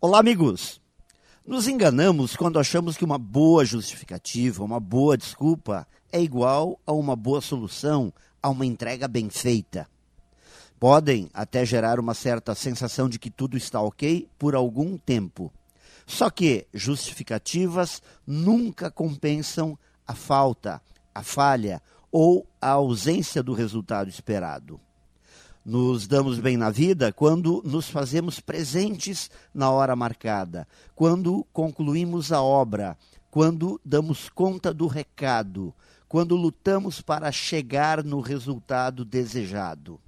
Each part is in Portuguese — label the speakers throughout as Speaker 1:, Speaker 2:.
Speaker 1: Olá, amigos! Nos enganamos quando achamos que uma boa justificativa, uma boa desculpa é igual a uma boa solução, a uma entrega bem feita. Podem até gerar uma certa sensação de que tudo está ok por algum tempo. Só que justificativas nunca compensam a falta, a falha ou a ausência do resultado esperado. Nos damos bem na vida quando nos fazemos presentes na hora marcada, quando concluímos a obra, quando damos conta do recado, quando lutamos para chegar no resultado desejado.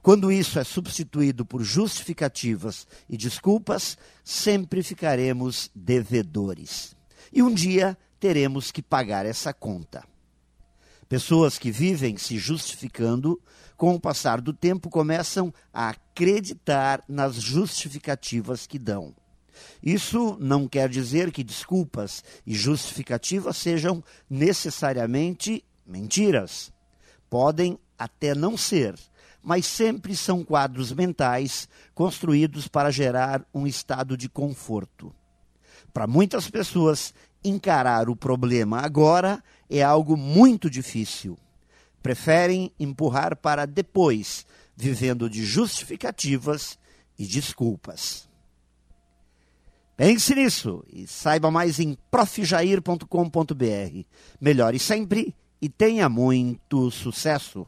Speaker 1: Quando isso é substituído por justificativas e desculpas, sempre ficaremos devedores. E um dia teremos que pagar essa conta. Pessoas que vivem se justificando, com o passar do tempo, começam a acreditar nas justificativas que dão. Isso não quer dizer que desculpas e justificativas sejam necessariamente mentiras. Podem até não ser, mas sempre são quadros mentais construídos para gerar um estado de conforto. Para muitas pessoas, encarar o problema agora é algo muito difícil. Preferem empurrar para depois, vivendo de justificativas e desculpas. Pense nisso e saiba mais em profjair.com.br. Melhore sempre e tenha muito sucesso!